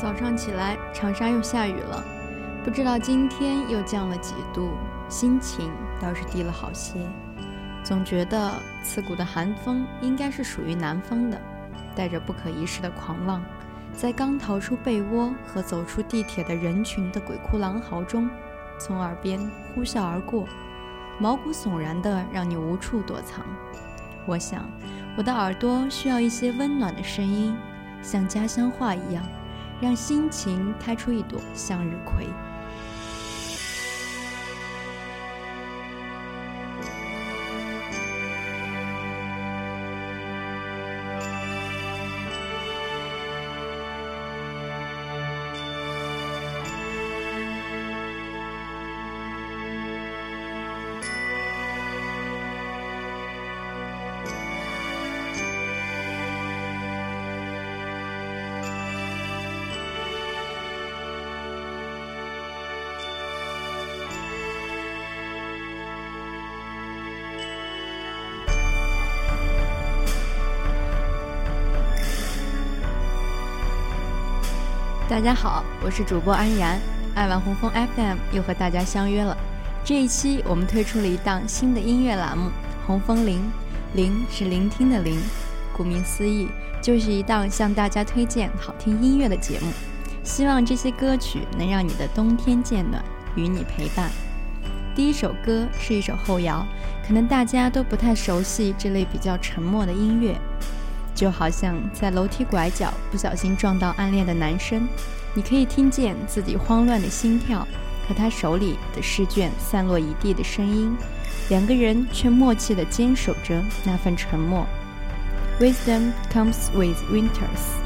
早上起来，长沙又下雨了，不知道今天又降了几度，心情倒是低了好些。总觉得刺骨的寒风应该是属于南方的，带着不可一世的狂妄，在刚逃出被窝和走出地铁的人群的鬼哭狼嚎中，从耳边呼啸而过，毛骨悚然的让你无处躲藏。我想，我的耳朵需要一些温暖的声音，像家乡话一样，让心情开出一朵向日葵。大家好，我是主播安然，爱玩红枫 FM 又和大家相约了。这一期我们推出了一档新的音乐栏目《红枫林》，林是聆听的林，顾名思义，就是一档向大家推荐好听音乐的节目。希望这些歌曲能让你的冬天渐暖，与你陪伴。第一首歌是一首后摇，可能大家都不太熟悉这类比较沉默的音乐。就好像在楼梯拐角不小心撞到暗恋的男生，你可以听见自己慌乱的心跳和他手里的试卷散落一地的声音，两个人却默契地坚守着那份沉默。Wisdom comes with winters。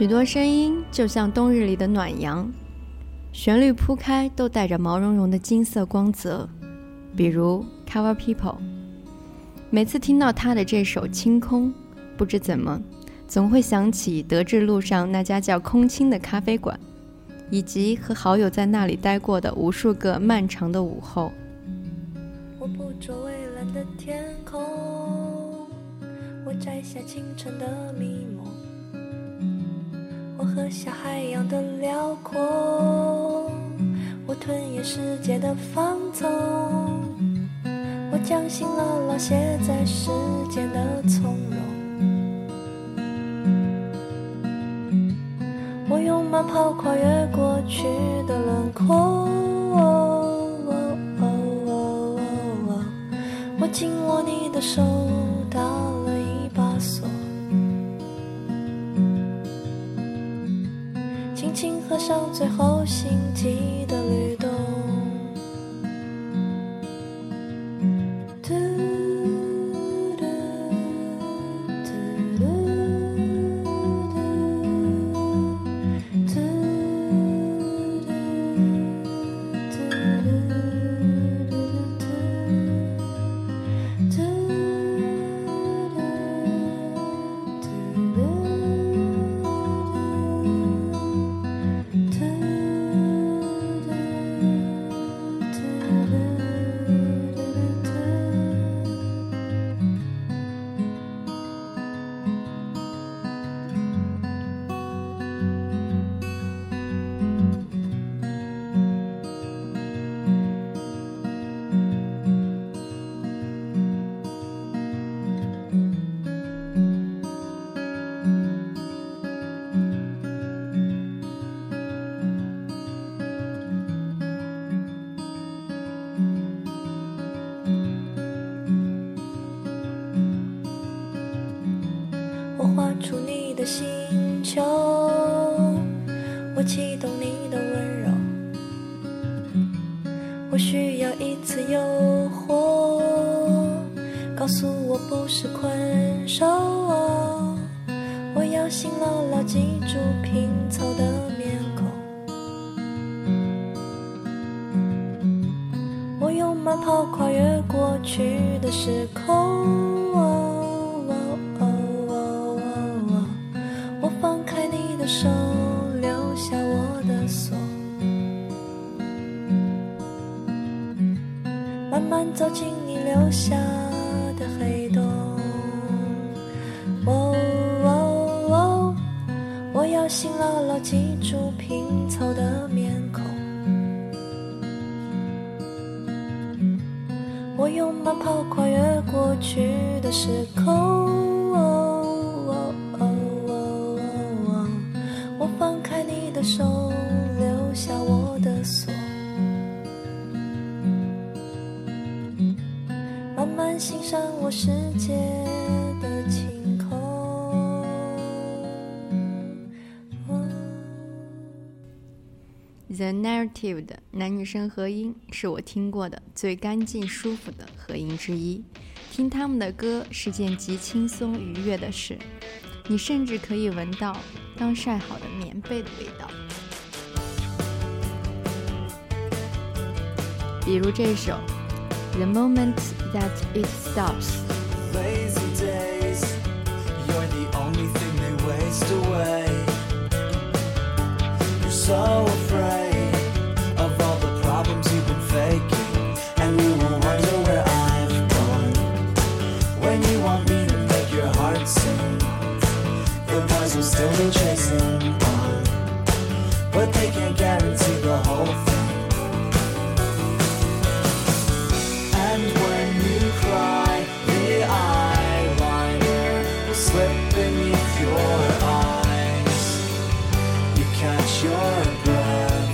许多声音就像冬日里的暖阳，旋律铺开都带着毛茸茸的金色光泽，比如 Cover People。每次听到他的这首《清空》，不知怎么，总会想起德智路上那家叫空清的咖啡馆，以及和好友在那里待过的无数个漫长的午后。我捕捉蔚蓝的天空，我摘下清晨的迷蒙。我喝下海洋的辽阔，我吞咽世界的放纵，我将心牢牢写在时间的从容，我用慢跑跨越过去的轮廓，我紧握你的手。诉我不是困兽。我要心牢牢记住拼凑的面孔。我用慢跑跨越过去的时空。我放开你的手，留下我的锁。慢慢走进你留下心牢牢记住拼凑的面孔。我用慢跑跨越过去的时空。Native 的男女生合音是我听过的最干净舒服的合音之一。听他们的歌是件极轻松愉悦的事，你甚至可以闻到刚晒好的棉被的味道。比如这首《The Moment That It Stops》。Lazy days, but they can't guarantee the whole thing. And when you cry, the eyeliner will slip beneath your eyes. You catch your breath.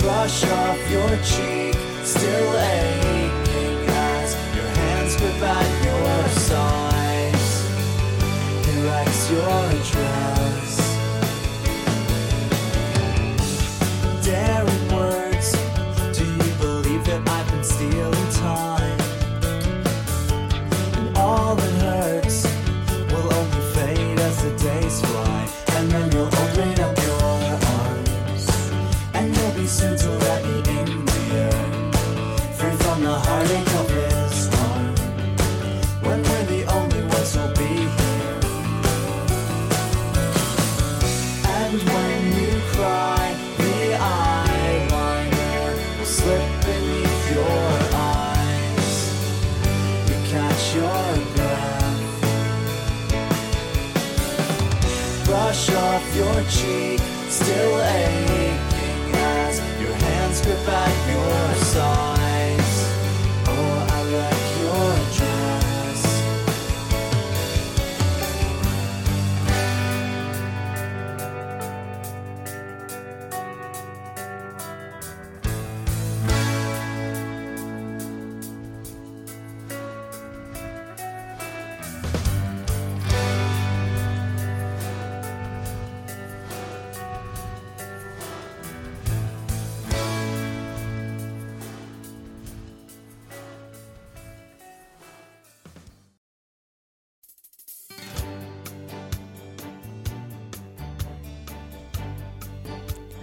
Brush off your cheek, still aching Your dress. Daring words do you believe that I've been stealing time? And all that hurts will only fade as the days fly. And then you'll open up your arms. And you'll be soon to let me in here. Free from the heartache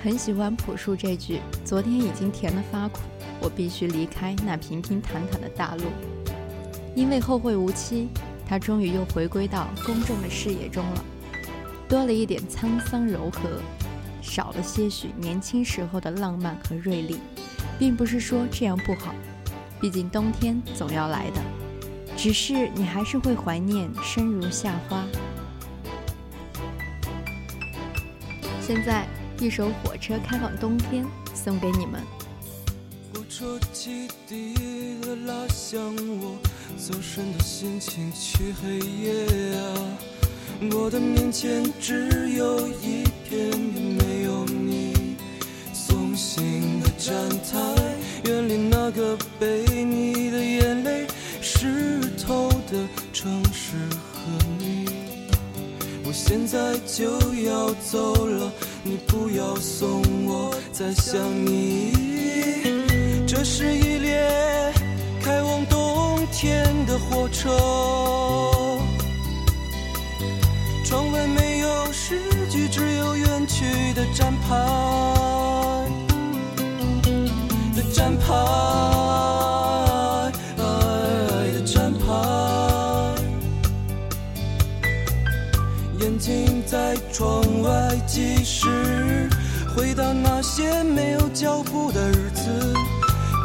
很喜欢朴树这句：“昨天已经甜得发苦，我必须离开那平平坦坦的大陆。”因为后会无期，他终于又回归到公众的视野中了，多了一点沧桑柔和，少了些许年轻时候的浪漫和锐利。并不是说这样不好，毕竟冬天总要来的，只是你还是会怀念生如夏花。现在一首《火车开往冬天》送给你们。火车汽笛的，拉响我走神的心情去黑夜啊！我的面前只有一片没有你送行的站台，远离那个被你的现在就要走了，你不要送我，再想你。这是一列开往冬天的火车，窗外没有诗句，只有远去的站牌的站牌。回到那些没有脚步的日子。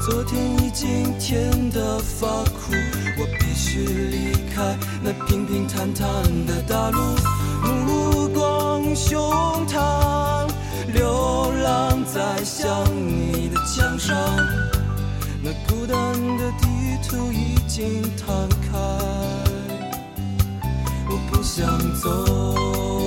昨天已经甜得发苦，我必须离开那平平坦坦的大路。目光胸膛，流浪在想你的墙上。那孤单的地图已经摊开，我不想走。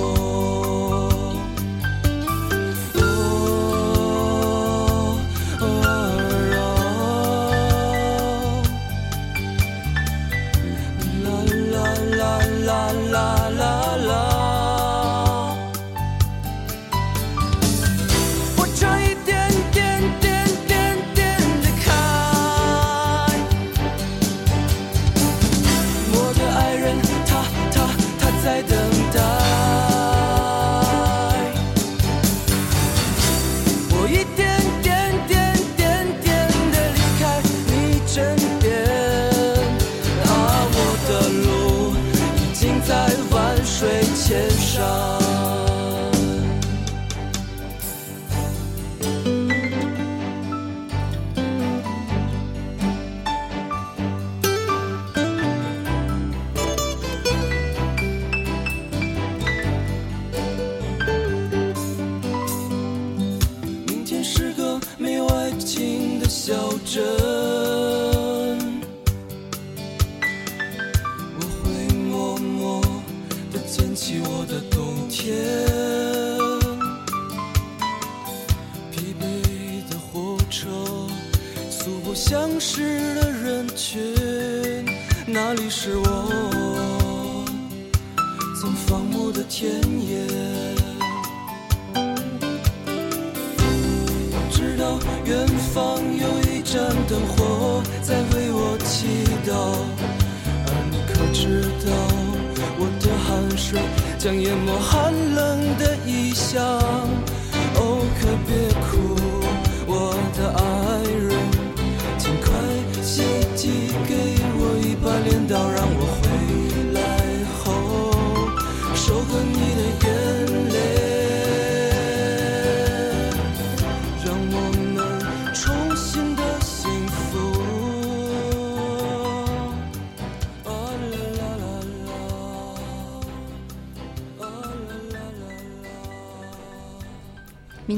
在为我祈祷而你可知道我的汗水将淹没寒冷的衣裳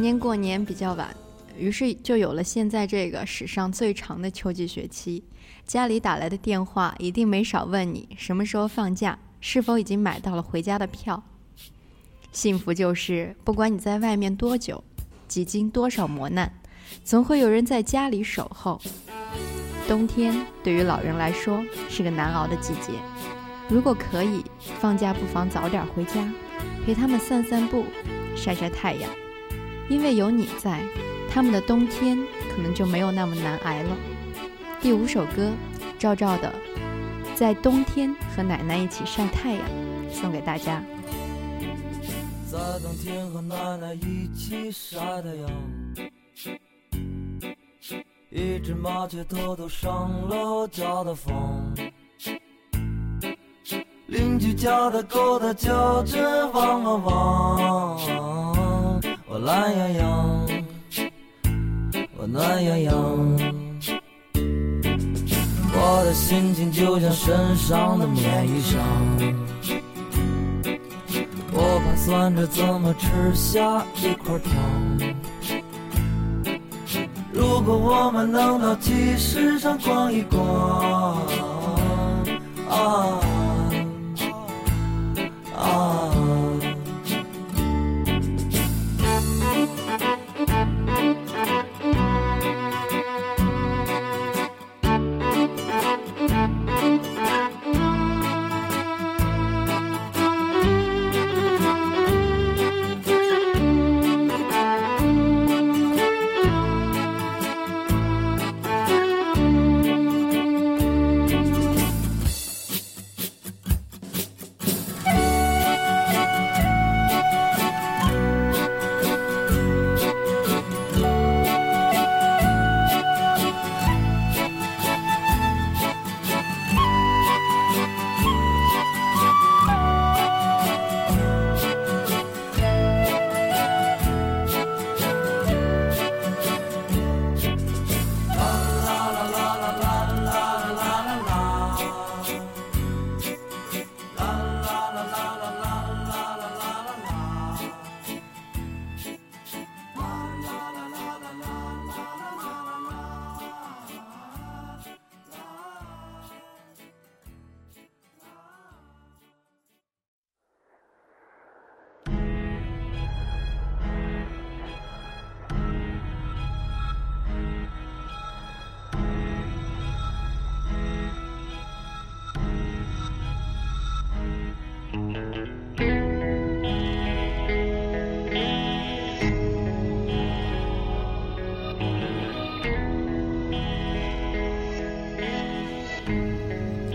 年过年比较晚，于是就有了现在这个史上最长的秋季学期。家里打来的电话一定没少问你什么时候放假，是否已经买到了回家的票。幸福就是，不管你在外面多久，几经多少磨难，总会有人在家里守候。冬天对于老人来说是个难熬的季节，如果可以，放假不妨早点回家，陪他们散散步，晒晒太阳。因为有你在，他们的冬天可能就没有那么难挨了。第五首歌，赵照的《在冬天和奶奶一起晒太阳》，送给大家。在冬天和奶奶一起晒太阳，一只麻雀偷偷上了我家的房，邻居家的狗它叫着汪汪汪，我懒洋洋，我暖洋洋。我的心情就像身上的棉衣裳，我盘算着怎么吃下一块糖。如果我们能到集市上逛一逛，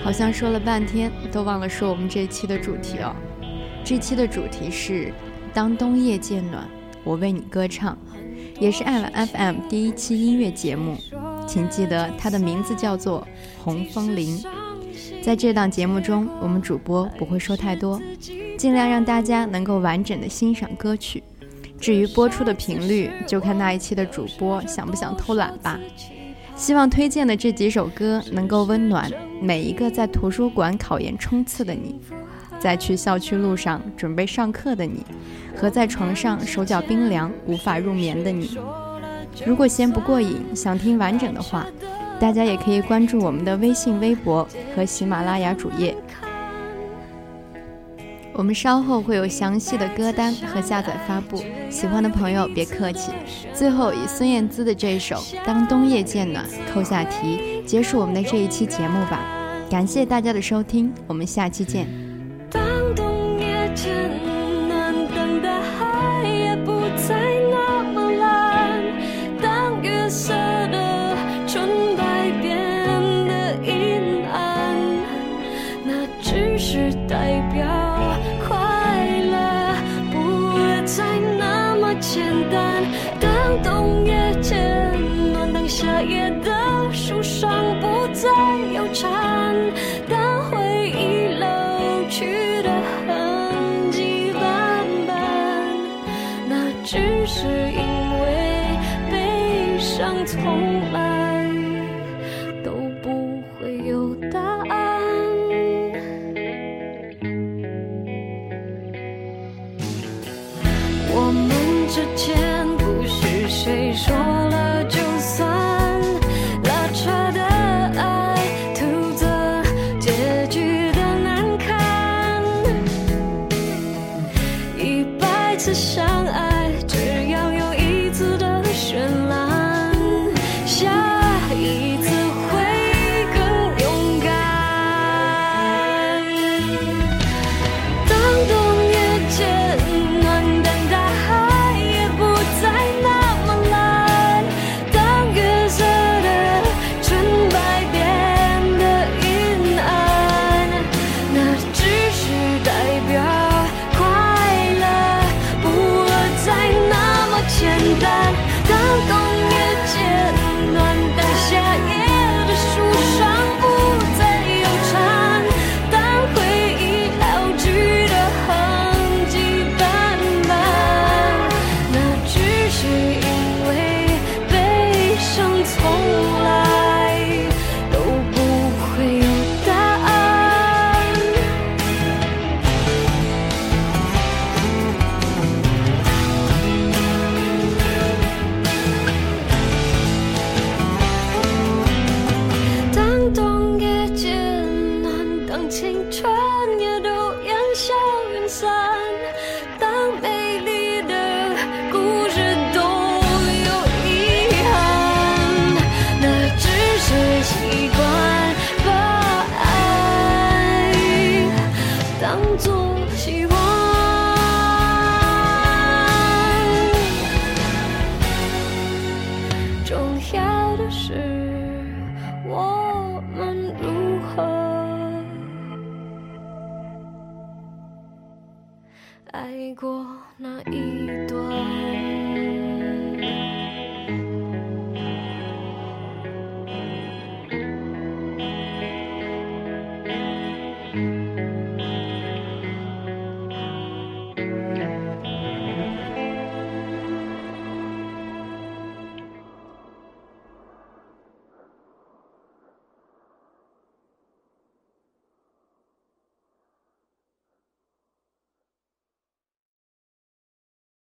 好像说了半天都忘了说我们这期的主题哦。这期的主题是“当冬夜渐暖，我为你歌唱”，也是爱晚 FM 第一期音乐节目。请记得它的名字叫做《红枫林》。在这档节目中，我们主播不会说太多，尽量让大家能够完整的欣赏歌曲。至于播出的频率，就看那一期的主播想不想偷懒吧。希望推荐的这几首歌能够温暖每一个在图书馆考研冲刺的你，在去校区路上准备上课的你，和在床上手脚冰凉无法入眠的你。如果嫌不过瘾，想听完整的话，大家也可以关注我们的微信、微博和喜马拉雅主页。我们稍后会有详细的歌单和下载发布，喜欢的朋友别客气。最后以孙燕姿的这首《当冬夜渐暖》扣下题，结束我们的这一期节目吧。感谢大家的收听，我们下期见。爱过那一段。